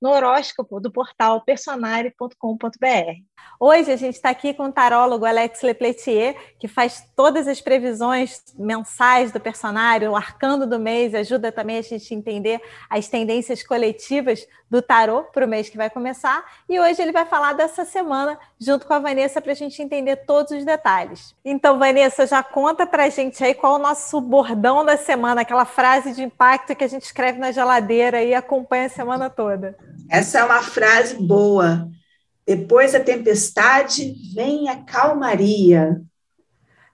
no horóscopo do portal personare.com.br. Hoje a gente está aqui com o tarólogo Alex Lepletier, que faz todas as previsões mensais do personário, o arcando do mês, ajuda também a gente a entender as tendências coletivas do tarô para o mês que vai começar. E hoje ele vai falar dessa semana junto com a Vanessa para a gente entender todos os detalhes. Então, Vanessa, já conta para a gente aí qual é o nosso bordão da semana, aquela frase de impacto que a gente escreve na geladeira e acompanha a semana toda. Essa é uma frase boa. Depois da tempestade vem a calmaria.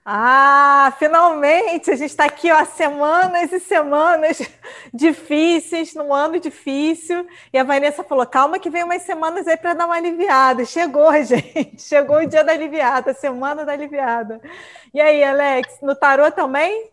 Ah, finalmente! A gente está aqui ó, semanas e semanas difíceis, num ano difícil. E a Vanessa falou: calma, que vem umas semanas aí para dar uma aliviada. Chegou, gente. Chegou o dia da aliviada, a semana da aliviada. E aí, Alex, no tarô também?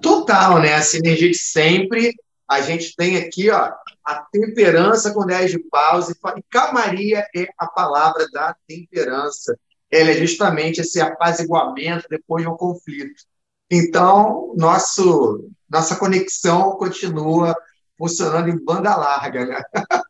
Total, né? A sinergia de sempre. A gente tem aqui, ó, a temperança com 10 de paus, e calmaria é a palavra da temperança. Ela é justamente esse apaziguamento depois de um conflito. Então, nosso, nossa conexão continua funcionando em banda larga. Né?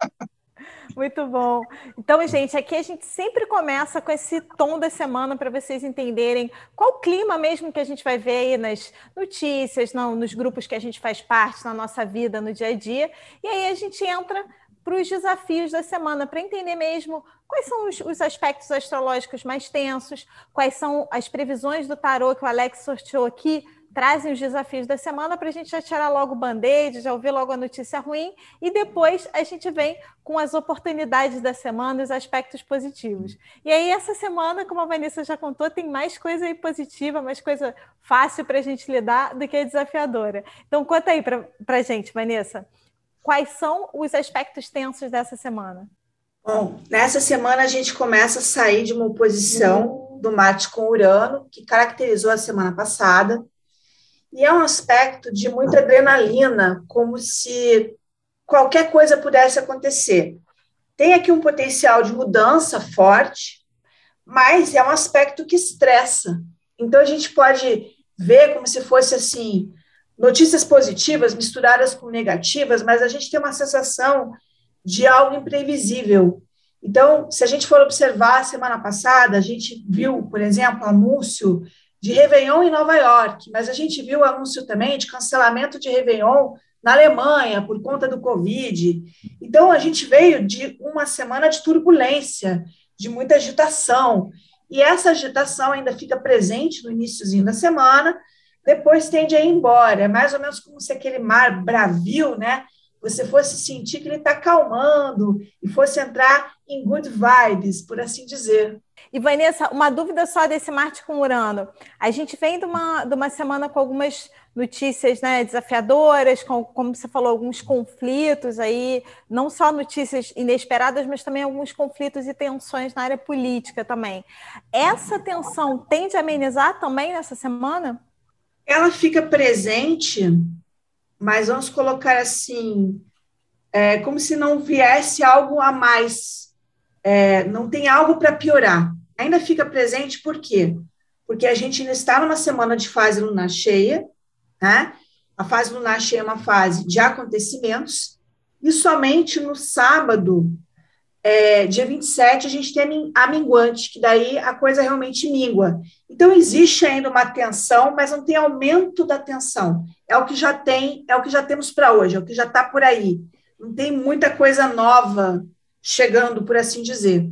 Muito bom. Então, gente, aqui a gente sempre começa com esse tom da semana para vocês entenderem qual o clima mesmo que a gente vai ver aí nas notícias, não, nos grupos que a gente faz parte, na nossa vida, no dia a dia. E aí a gente entra para os desafios da semana, para entender mesmo quais são os, os, aspectos astrológicos mais tensos, quais são as previsões do tarô que o Alex sorteou aqui trazem os desafios da semana para a gente já tirar logo o band-aid, já ouvir logo a notícia ruim, e depois a gente vem com as oportunidades da semana os aspectos positivos. E aí, essa semana, como a Vanessa já contou, tem mais coisa aí positiva, mais coisa fácil para a gente lidar do que desafiadora. Então, conta aí para a gente, Vanessa, quais são os aspectos tensos dessa semana? Bom, nessa semana a gente começa a sair de uma oposição do Marte com Urano, que caracterizou a semana passada, e é um aspecto de muita adrenalina, como se qualquer coisa pudesse acontecer. Tem aqui um potencial de mudança forte, mas é um aspecto que estressa. Então a gente pode ver como se fosse assim, notícias positivas misturadas com negativas, mas a gente tem uma sensação de algo imprevisível. Então, se a gente for observar a semana passada, a gente viu, por exemplo, anúncio de Réveillon em Nova York, mas a gente viu o anúncio também de cancelamento de Réveillon na Alemanha por conta do Covid. Então, a gente veio de uma semana de turbulência, de muita agitação, e essa agitação ainda fica presente no iníciozinho da semana, depois tende a ir embora. É mais ou menos como se aquele mar bravio, né? Você fosse sentir que ele está calmando e fosse entrar em good vibes, por assim dizer. E Vanessa, uma dúvida só desse Marte com Urano. A gente vem de uma, de uma semana com algumas notícias né, desafiadoras, com, como você falou, alguns conflitos aí, não só notícias inesperadas, mas também alguns conflitos e tensões na área política também. Essa tensão tende a amenizar também nessa semana? Ela fica presente, mas vamos colocar assim, é, como se não viesse algo a mais é, não tem algo para piorar. Ainda fica presente por quê? Porque a gente ainda está numa semana de fase lunar cheia, né? A fase lunar cheia é uma fase de acontecimentos, e somente no sábado, é, dia 27, a gente tem a minguante, que daí a coisa realmente mingua. Então, existe ainda uma tensão, mas não tem aumento da tensão. É o que já tem, é o que já temos para hoje, é o que já está por aí. Não tem muita coisa nova chegando, por assim dizer.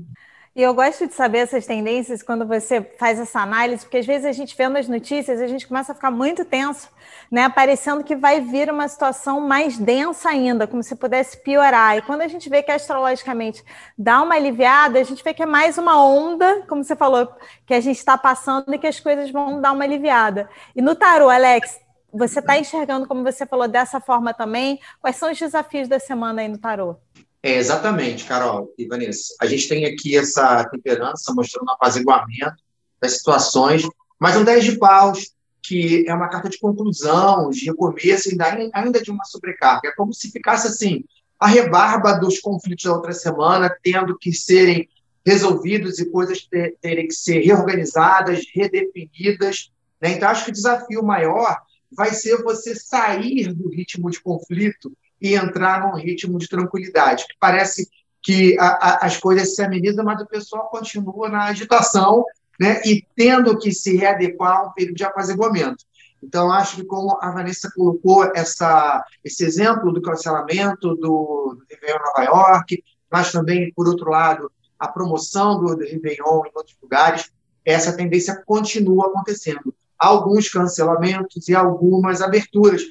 E eu gosto de saber essas tendências quando você faz essa análise, porque às vezes a gente vê nas notícias, a gente começa a ficar muito tenso, né? Parecendo que vai vir uma situação mais densa ainda, como se pudesse piorar. E quando a gente vê que astrologicamente dá uma aliviada, a gente vê que é mais uma onda, como você falou, que a gente está passando e que as coisas vão dar uma aliviada. E no tarô, Alex, você está enxergando, como você falou, dessa forma também? Quais são os desafios da semana aí no tarô? É, exatamente, Carol e Vanessa. A gente tem aqui essa temperança mostrando um apaziguamento das situações Mas um 10 de paus, que é uma carta de conclusão, de recomeço, ainda, ainda de uma sobrecarga. É como se ficasse assim, a rebarba dos conflitos da outra semana, tendo que serem resolvidos e coisas ter, terem que ser reorganizadas, redefinidas. Né? Então, acho que o desafio maior vai ser você sair do ritmo de conflito e entrar num ritmo de tranquilidade, que parece que a, a, as coisas se amenizam, mas o pessoal continua na agitação né, e tendo que se readequar a um período de apaziguamento. Então, acho que como a Vanessa colocou essa, esse exemplo do cancelamento do, do Réveillon Nova York, mas também, por outro lado, a promoção do, do Réveillon em outros lugares, essa tendência continua acontecendo. Alguns cancelamentos e algumas aberturas.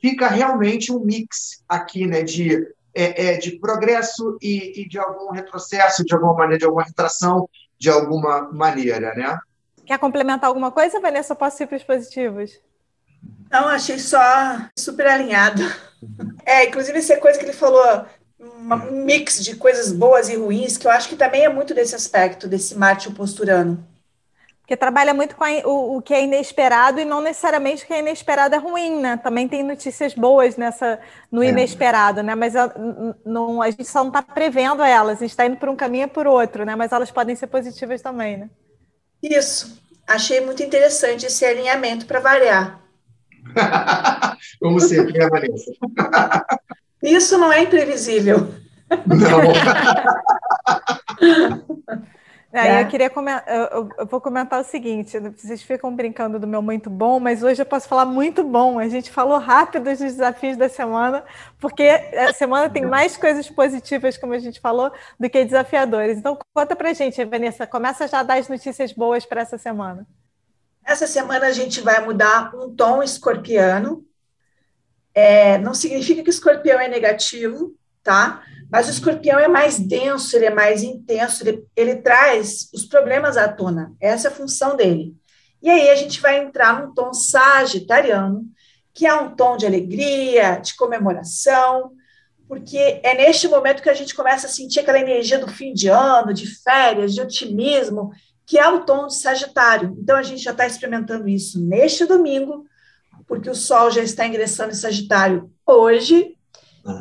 Fica realmente um mix aqui né, de, é, é, de progresso e, e de algum retrocesso, de alguma maneira, de alguma retração, de alguma maneira, né? Quer complementar alguma coisa, Vanessa? Posso ir para os positivos? Não, achei só super alinhado. É, inclusive essa coisa que ele falou, um mix de coisas boas e ruins, que eu acho que também é muito desse aspecto, desse Marte posturano. Porque trabalha muito com a, o, o, que é inesperado e não necessariamente o que é inesperado é ruim, né? Também tem notícias boas nessa no é. inesperado, né? Mas a, não, a gente só não está prevendo elas, a gente está indo por um caminho e por outro, né? Mas elas podem ser positivas também, né? Isso. Achei muito interessante esse alinhamento para variar. Como sempre, né, Vanessa? Isso não é imprevisível. Não. É, eu queria comentar, eu, eu, vou comentar o seguinte: vocês ficam brincando do meu muito bom, mas hoje eu posso falar muito bom. A gente falou rápido dos desafios da semana, porque a semana tem mais coisas positivas, como a gente falou, do que desafiadores. Então, conta pra gente, Vanessa, começa já a dar as notícias boas para essa semana. Essa semana a gente vai mudar um tom escorpiano. É, não significa que escorpião é negativo, tá? Mas o escorpião é mais denso, ele é mais intenso, ele, ele traz os problemas à tona. Essa é a função dele. E aí a gente vai entrar num tom sagitariano, que é um tom de alegria, de comemoração, porque é neste momento que a gente começa a sentir aquela energia do fim de ano, de férias, de otimismo, que é o tom de Sagitário. Então a gente já está experimentando isso neste domingo, porque o Sol já está ingressando em Sagitário hoje,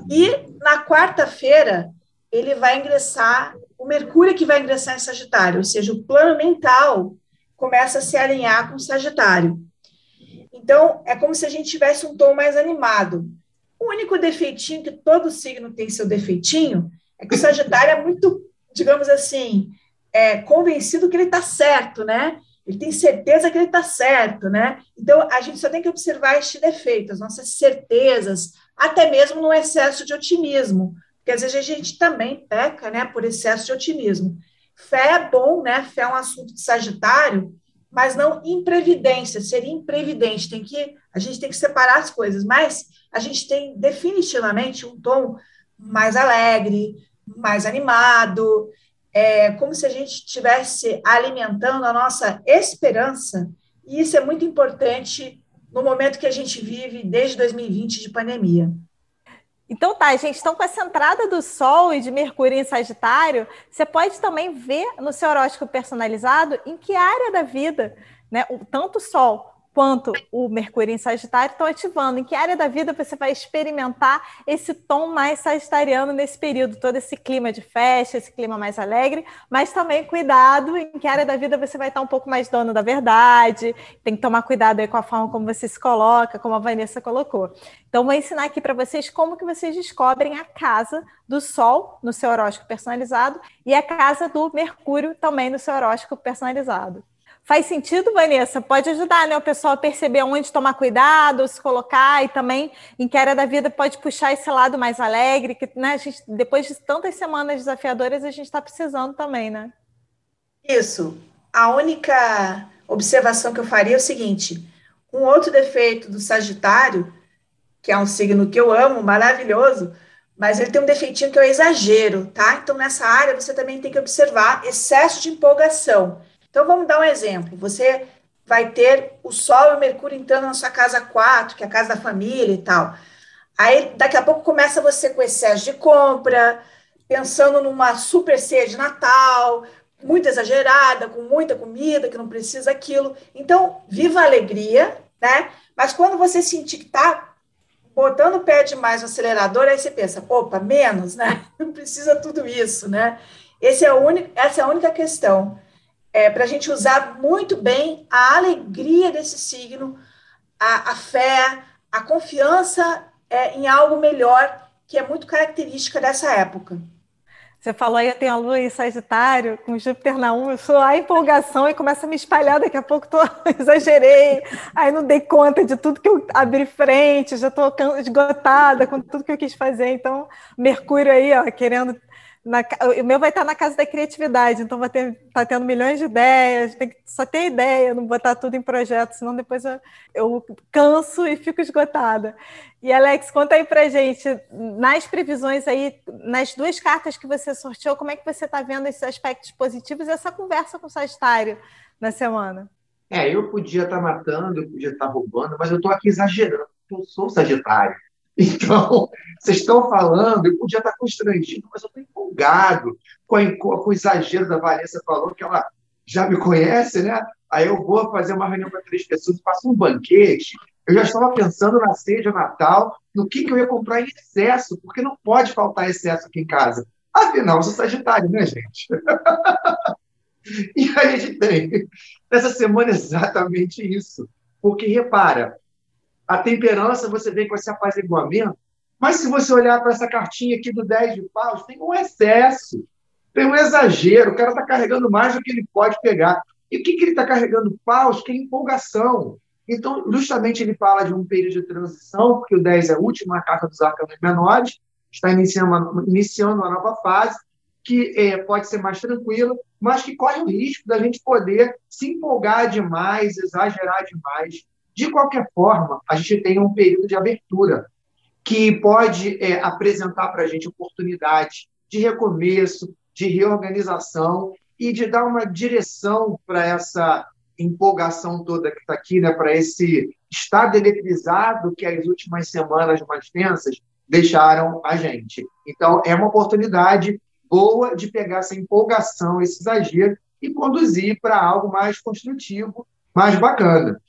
e na quarta-feira, ele vai ingressar, o Mercúrio que vai ingressar em Sagitário, ou seja, o plano mental começa a se alinhar com o Sagitário. Então, é como se a gente tivesse um tom mais animado. O único defeitinho, que todo signo tem seu defeitinho, é que o Sagitário é muito, digamos assim, é, convencido que ele está certo, né? Ele tem certeza que ele está certo, né? Então, a gente só tem que observar este defeito, as nossas certezas, até mesmo no excesso de otimismo, porque às vezes a gente também peca, né, por excesso de otimismo. Fé é bom, né? Fé é um assunto de Sagitário, mas não imprevidência, seria imprevidente. Tem que a gente tem que separar as coisas, mas a gente tem definitivamente um tom mais alegre, mais animado, é como se a gente estivesse alimentando a nossa esperança, e isso é muito importante no momento que a gente vive desde 2020 de pandemia. Então tá, gente, então com essa entrada do Sol e de Mercúrio em Sagitário, você pode também ver no seu horóscopo personalizado em que área da vida, né, tanto o Sol quanto o Mercúrio em Sagitário estão ativando. Em que área da vida você vai experimentar esse tom mais sagitariano nesse período, todo esse clima de festa, esse clima mais alegre, mas também cuidado em que área da vida você vai estar um pouco mais dono da verdade, tem que tomar cuidado aí com a forma como você se coloca, como a Vanessa colocou. Então, vou ensinar aqui para vocês como que vocês descobrem a casa do Sol no seu horóscopo personalizado e a casa do Mercúrio também no seu horóscopo personalizado. Faz sentido, Vanessa? Pode ajudar né, o pessoal a perceber onde tomar cuidado, se colocar e também em que área da vida pode puxar esse lado mais alegre, que né, a gente, depois de tantas semanas desafiadoras, a gente está precisando também, né? Isso. A única observação que eu faria é o seguinte: um outro defeito do Sagitário, que é um signo que eu amo, maravilhoso, mas ele tem um defeitinho que é o exagero, tá? Então, nessa área, você também tem que observar excesso de empolgação. Então, vamos dar um exemplo. Você vai ter o Sol e o Mercúrio entrando na sua casa 4, que é a casa da família e tal. Aí, daqui a pouco, começa você com excesso de compra, pensando numa super ceia de Natal, muito exagerada, com muita comida, que não precisa aquilo. Então, viva a alegria, né? Mas quando você sentir que está botando o pé demais no acelerador, aí você pensa, opa, menos, né? Não precisa tudo isso, né? Esse é único, essa é a única questão. É, para a gente usar muito bem a alegria desse signo, a, a fé, a confiança é, em algo melhor, que é muito característica dessa época. Você falou aí, eu tenho a lua em Sagitário, com Júpiter na 1, eu sou a empolgação e começa a me espalhar, daqui a pouco tô, exagerei, aí não dei conta de tudo que eu abri frente, já estou esgotada com tudo que eu quis fazer, então Mercúrio aí, ó, querendo na, o meu vai estar na casa da criatividade, então vai ter tá tendo milhões de ideias, tem que só ter ideia, não botar tudo em projeto, senão depois eu, eu canso e fico esgotada. E Alex, conta aí pra gente, nas previsões aí, nas duas cartas que você sorteou, como é que você está vendo esses aspectos positivos e essa conversa com o Sagitário na semana? É, eu podia estar tá matando, eu podia estar tá roubando, mas eu estou aqui exagerando, eu sou Sagitário. Então, vocês estão falando, eu podia estar constrangido, mas eu estou empolgado com, a, com, o exagero da Vanessa falou, que ela já me conhece, né? Aí eu vou fazer uma reunião para três pessoas, faço um banquete. Eu já estava pensando na ceia Natal, no que, que eu ia comprar em excesso, porque não pode faltar excesso aqui em casa. Afinal, eu sou Sagitário, né, gente? e a gente tem, nessa semana, exatamente isso. Porque, repara, a temperança você vem com esse apaziguamento, mas se você olhar para essa cartinha aqui do 10 de paus, tem um excesso, tem um exagero, o cara está carregando mais do que ele pode pegar. E o que, que ele está carregando paus? Que é empolgação. Então, justamente ele fala de um período de transição, porque o 10 é a última carta dos arcanos menores, está iniciando uma, iniciando uma nova fase, que é, pode ser mais tranquila, mas que corre o risco da gente poder se empolgar demais, exagerar demais, de qualquer forma, a gente tem um período de abertura que pode é, apresentar para a gente oportunidade de recomeço, de reorganização e de dar uma direção para essa empolgação toda que está aqui, né, para esse estado eletrizado que as últimas semanas mais tensas deixaram a gente. Então, é uma oportunidade boa de pegar essa empolgação, esse exagero e conduzir para algo mais construtivo, mais bacana.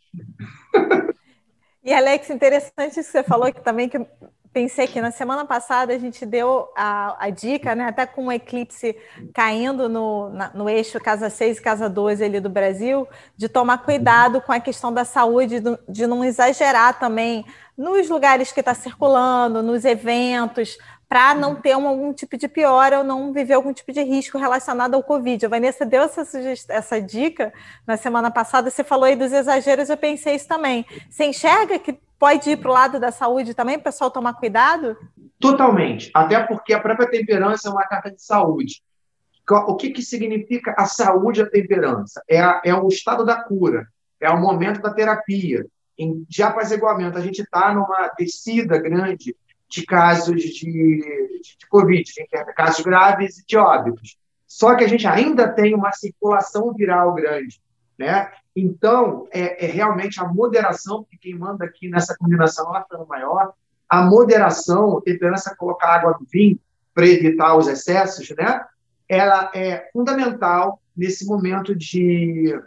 E Alex, interessante isso que você falou que também que pensei que na semana passada a gente deu a, a dica, né, até com o eclipse caindo no, na, no eixo casa 6 e casa 12 ali do Brasil, de tomar cuidado com a questão da saúde, de não exagerar também nos lugares que está circulando, nos eventos, para não ter um, algum tipo de piora ou não viver algum tipo de risco relacionado ao Covid. A Vanessa deu essa, essa dica na semana passada, você falou aí dos exageros, eu pensei isso também. Você enxerga que pode ir para o lado da saúde também, pessoal tomar cuidado? Totalmente, até porque a própria temperança é uma carta de saúde. O que, que significa a saúde e a temperança? É, a, é o estado da cura, é o momento da terapia. Em, de apaziguamento, a gente está numa descida grande de casos de, de, Covid, de casos graves e de óbitos. Só que a gente ainda tem uma circulação viral grande. Né? Então, é, é realmente a moderação, que quem manda aqui nessa combinação é o maior, a moderação, a temperança colocar água no vinho para evitar os excessos, né? ela é fundamental nesse momento de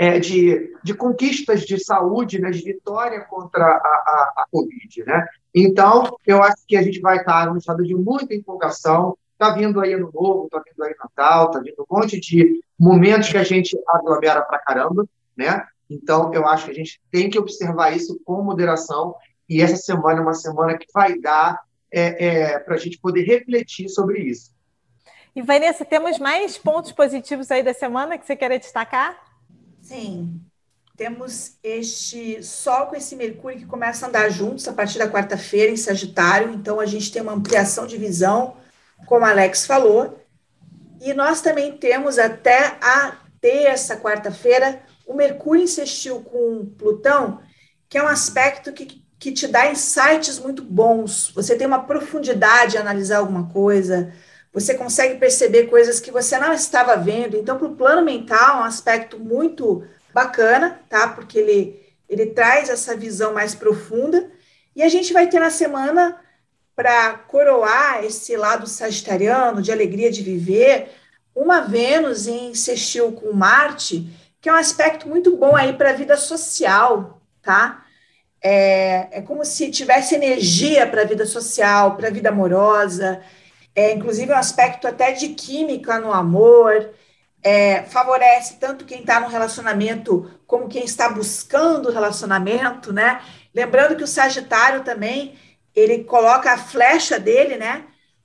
é, de, de conquistas de saúde, né, de vitória contra a, a, a Covid. Né? Então, eu acho que a gente vai estar num estado de muita empolgação. Está vindo aí Ano Novo, está vindo aí Natal, está vindo um monte de momentos que a gente aglomera para caramba. Né? Então, eu acho que a gente tem que observar isso com moderação. E essa semana é uma semana que vai dar é, é, para a gente poder refletir sobre isso. E, Vanessa, temos mais pontos positivos aí da semana que você quer destacar? Sim. Temos este Sol com esse Mercúrio que começa a andar juntos a partir da quarta-feira em Sagitário. Então, a gente tem uma ampliação de visão, como Alex falou. E nós também temos até a terça, quarta-feira, o Mercúrio insistiu com Plutão, que é um aspecto que, que te dá insights muito bons. Você tem uma profundidade a analisar alguma coisa, você consegue perceber coisas que você não estava vendo. Então, para o plano mental, é um aspecto muito bacana, tá? Porque ele, ele traz essa visão mais profunda. E a gente vai ter na semana, para coroar esse lado sagitariano, de alegria de viver, uma Vênus em sextil com Marte, que é um aspecto muito bom aí para a vida social, tá? É, é como se tivesse energia para a vida social, para a vida amorosa, é, inclusive um aspecto até de química no amor, é, favorece tanto quem está no relacionamento como quem está buscando relacionamento, né? Lembrando que o Sagitário também ele coloca a flecha dele, né?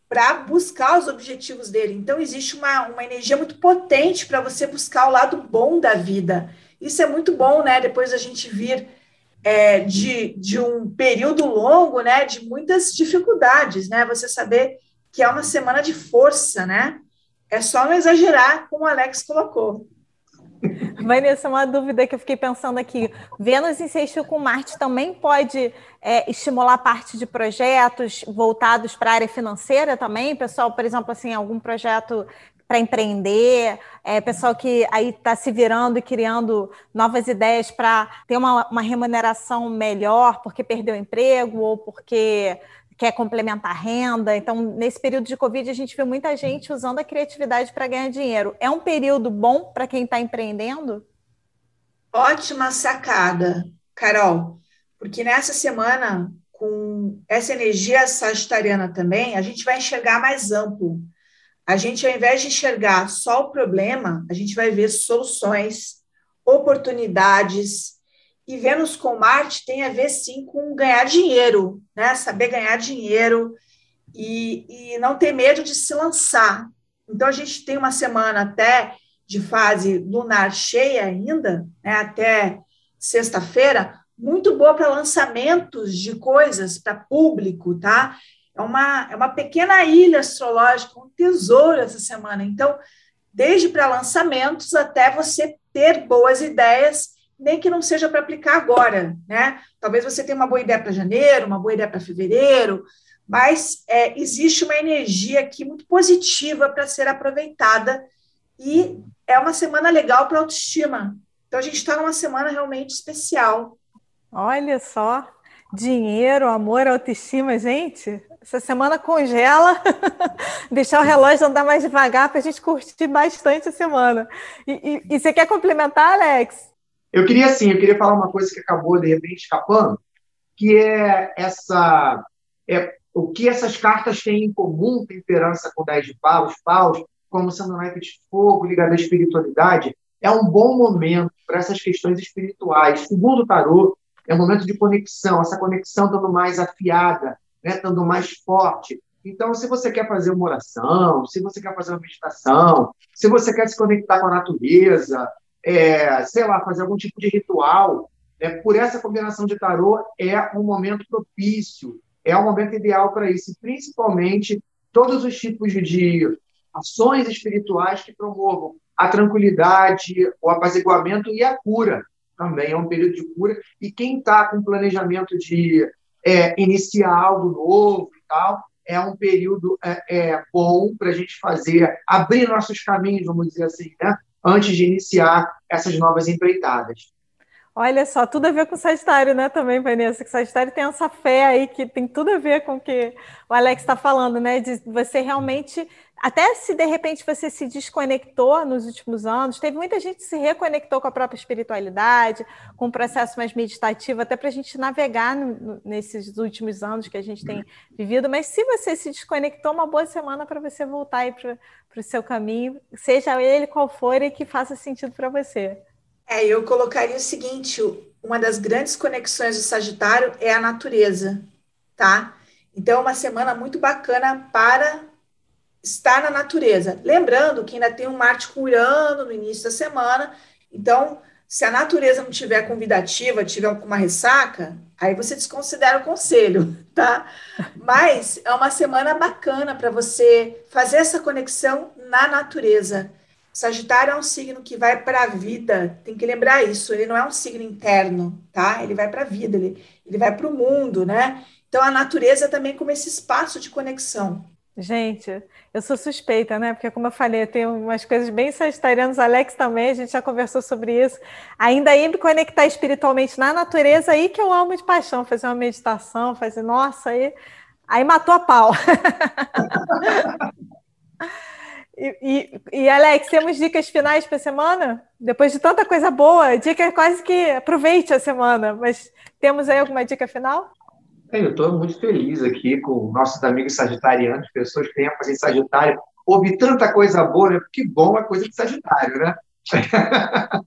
Para buscar os objetivos dele. Então, existe uma, uma energia muito potente para você buscar o lado bom da vida. Isso é muito bom, né? Depois a gente vir é, de, de um período longo, né? De muitas dificuldades, né? Você saber que é uma semana de força, né? É só não exagerar, como o Alex colocou. Vanessa, uma dúvida que eu fiquei pensando aqui. Vênus em sexto com Marte também pode é, estimular parte de projetos voltados para a área financeira também? Pessoal, por exemplo, assim, algum projeto para empreender, é, pessoal que aí está se virando e criando novas ideias para ter uma, uma remuneração melhor porque perdeu o emprego ou porque quer complementar renda. Então, nesse período de Covid, a gente viu muita gente usando a criatividade para ganhar dinheiro. É um período bom para quem está empreendendo? Ótima sacada, Carol, porque nessa semana, com essa energia sagitariana também, a gente vai enxergar mais amplo. A gente, ao invés de enxergar só o problema, a gente vai ver soluções, oportunidades, e Vênus com Marte tem a ver sim com ganhar dinheiro, né? Saber ganhar dinheiro e, e não ter medo de se lançar. Então a gente tem uma semana até de fase lunar cheia ainda, né? Até sexta-feira, muito boa para lançamentos de coisas para público, tá? É uma, é uma pequena ilha astrológica, um tesouro essa semana. Então, desde para lançamentos até você ter boas ideias nem que não seja para aplicar agora, né? Talvez você tenha uma boa ideia para janeiro, uma boa ideia para fevereiro, mas é, existe uma energia aqui muito positiva para ser aproveitada e é uma semana legal para autoestima. Então a gente está numa semana realmente especial. Olha só, dinheiro, amor, autoestima, gente. Essa semana congela, deixar o relógio andar mais devagar para a gente curtir bastante a semana. E, e, e você quer complementar, Alex? Eu queria, sim, eu queria falar uma coisa que acabou, de repente, escapando, que é essa... É, o que essas cartas têm em comum, temperança com 10 de paus, paus, como sendo naipe de fogo, ligado à espiritualidade, é um bom momento para essas questões espirituais. Segundo o tarô, é um momento de conexão, essa conexão estando mais afiada, né, estando mais forte. Então, se você quer fazer uma oração, se você quer fazer uma meditação, se você quer se conectar com a natureza, é, sei lá, fazer algum tipo de ritual, é, por essa combinação de tarô, é um momento propício, é um momento ideal para isso, principalmente todos os tipos de ações espirituais que promovam a tranquilidade, o apaziguamento e a cura. Também, é um período de cura, e quem está com planejamento de é, iniciar algo novo e tal, é um período é, é bom para a gente fazer, abrir nossos caminhos, vamos dizer assim, né? Antes de iniciar essas novas empreitadas. Olha só, tudo a ver com Sagitário, né, também, Vanessa? Que Sagitário tem essa fé aí que tem tudo a ver com o que o Alex está falando, né? De você realmente, até se de repente você se desconectou nos últimos anos, teve muita gente que se reconectou com a própria espiritualidade, com um processo mais meditativo, até para a gente navegar no, nesses últimos anos que a gente tem vivido. Mas se você se desconectou, uma boa semana para você voltar aí para o seu caminho, seja ele qual for e que faça sentido para você. É, eu colocaria o seguinte: uma das grandes conexões do Sagitário é a natureza, tá? Então, é uma semana muito bacana para estar na natureza. Lembrando que ainda tem um Marte com Urano no início da semana, então, se a natureza não tiver convidativa, tiver uma ressaca, aí você desconsidera o conselho, tá? Mas é uma semana bacana para você fazer essa conexão na natureza. Sagitário é um signo que vai para a vida, tem que lembrar isso, ele não é um signo interno, tá? Ele vai para a vida, ele, ele vai para o mundo, né? Então a natureza também como esse espaço de conexão. Gente, eu sou suspeita, né? Porque, como eu falei, tem umas coisas bem sagitarianas, Alex também, a gente já conversou sobre isso. Ainda aí me conectar espiritualmente na natureza, aí que eu amo de paixão, fazer uma meditação, fazer, nossa, aí, aí matou a pau. E, e, e, Alex, temos dicas finais para a semana? Depois de tanta coisa boa, dica quase que aproveite a semana, mas temos aí alguma dica final? Eu estou muito feliz aqui com nossos amigos sagitarianos, pessoas que têm a fazer Sagitário. Ouvi tanta coisa boa, né? Que bom é coisa de Sagitário, né?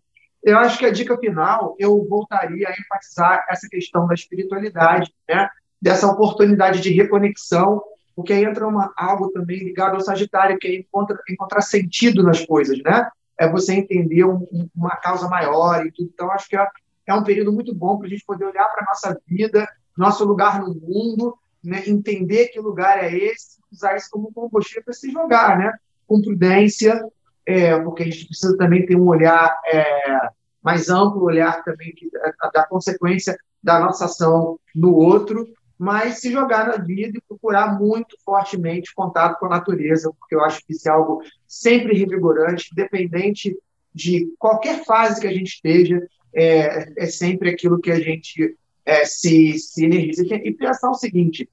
eu acho que a dica final, eu voltaria a enfatizar essa questão da espiritualidade, né? Dessa oportunidade de reconexão porque aí entra uma, algo também ligado ao Sagitário, que é encontra, encontrar sentido nas coisas, né? É você entender um, uma causa maior e tudo. Então, acho que é, é um período muito bom para a gente poder olhar para a nossa vida, nosso lugar no mundo, né? entender que lugar é esse, usar isso como combustível para se jogar, né? Com prudência, é, porque a gente precisa também ter um olhar é, mais amplo, olhar também que, da, da consequência da nossa ação no outro, mas se jogar na vida e procurar muito fortemente contato com a natureza, porque eu acho que isso é algo sempre revigorante, independente de qualquer fase que a gente esteja, é, é sempre aquilo que a gente é, se, se energiza. E pensar o seguinte,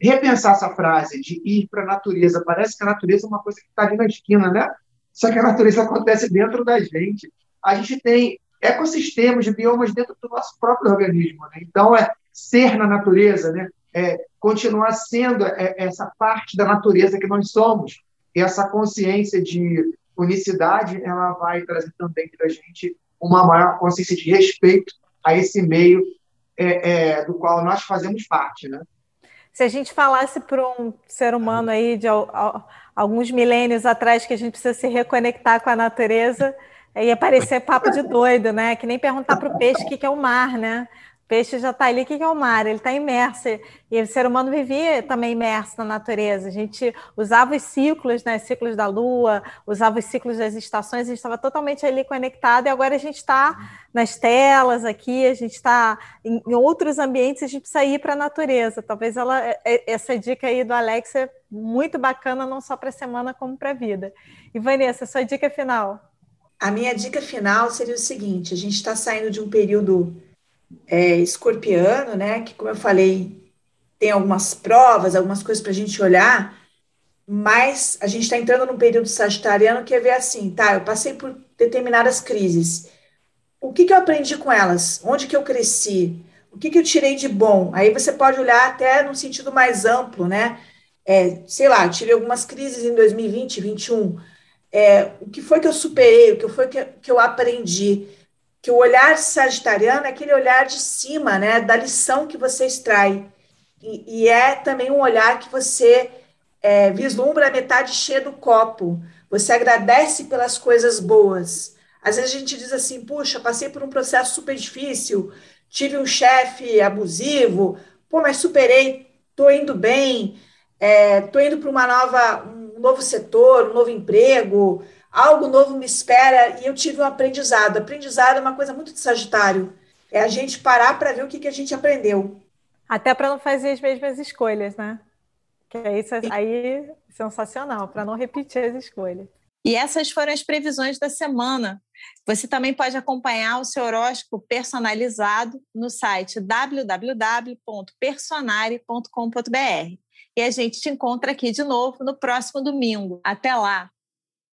repensar essa frase de ir para a natureza, parece que a natureza é uma coisa que está ali na esquina, né? Só que a natureza acontece dentro da gente. A gente tem ecossistemas biomas dentro do nosso próprio organismo, né? Então, é ser na natureza, né? É, continuar sendo é, essa parte da natureza que nós somos. E essa consciência de unicidade, ela vai trazer também para a gente uma maior consciência de respeito a esse meio é, é, do qual nós fazemos parte, né? Se a gente falasse para um ser humano aí de alguns milênios atrás que a gente precisa se reconectar com a natureza, ia parecer papo de doido, né? Que nem perguntar para o peixe o que é o mar, né? Peixe já está ali, o que é o mar? Ele está imerso. E o ser humano vivia também imerso na natureza. A gente usava os ciclos, né? Ciclos da lua, usava os ciclos das estações, a gente estava totalmente ali conectado, e agora a gente está nas telas aqui, a gente está em, outros ambientes, a gente precisa ir para a natureza. Talvez ela, é, é, essa dica aí do Alex é muito bacana, não só para a semana, como para a vida. E Vanessa, sua dica final. A minha dica final seria o seguinte: a gente está saindo de um período é, escorpiano, né? Que, como eu falei, tem algumas provas, algumas coisas para a gente olhar, mas a gente está entrando num período sagitariano que é ver assim, tá? Eu passei por determinadas crises. O que, que eu aprendi com elas? Onde que eu cresci? O que, que eu tirei de bom? Aí você pode olhar até num sentido mais amplo, né? É, sei lá, tive algumas crises em 2020, 2021. É, o que foi que eu superei? O que foi que, que eu aprendi? Que o olhar sagitariano é aquele olhar de cima, né, da lição que você extrai. E, e é também um olhar que você é, vislumbra a metade cheia do copo. Você agradece pelas coisas boas. Às vezes a gente diz assim, puxa, passei por um processo super difícil, tive um chefe abusivo, pô, mas superei, tô indo bem, é, tô indo para uma nova, um novo setor, um novo emprego, algo novo me espera e eu tive um aprendizado. Aprendizado é uma coisa muito de Sagitário. É a gente parar para ver o que, que a gente aprendeu. Até para não fazer as mesmas escolhas, né? Que é isso aí sensacional, para não repetir as escolhas. E essas foram as previsões da semana. Você também pode acompanhar o seu horóscopo personalizado no site www.personare.com.br. E a gente te encontra aqui de novo no próximo domingo. Até lá!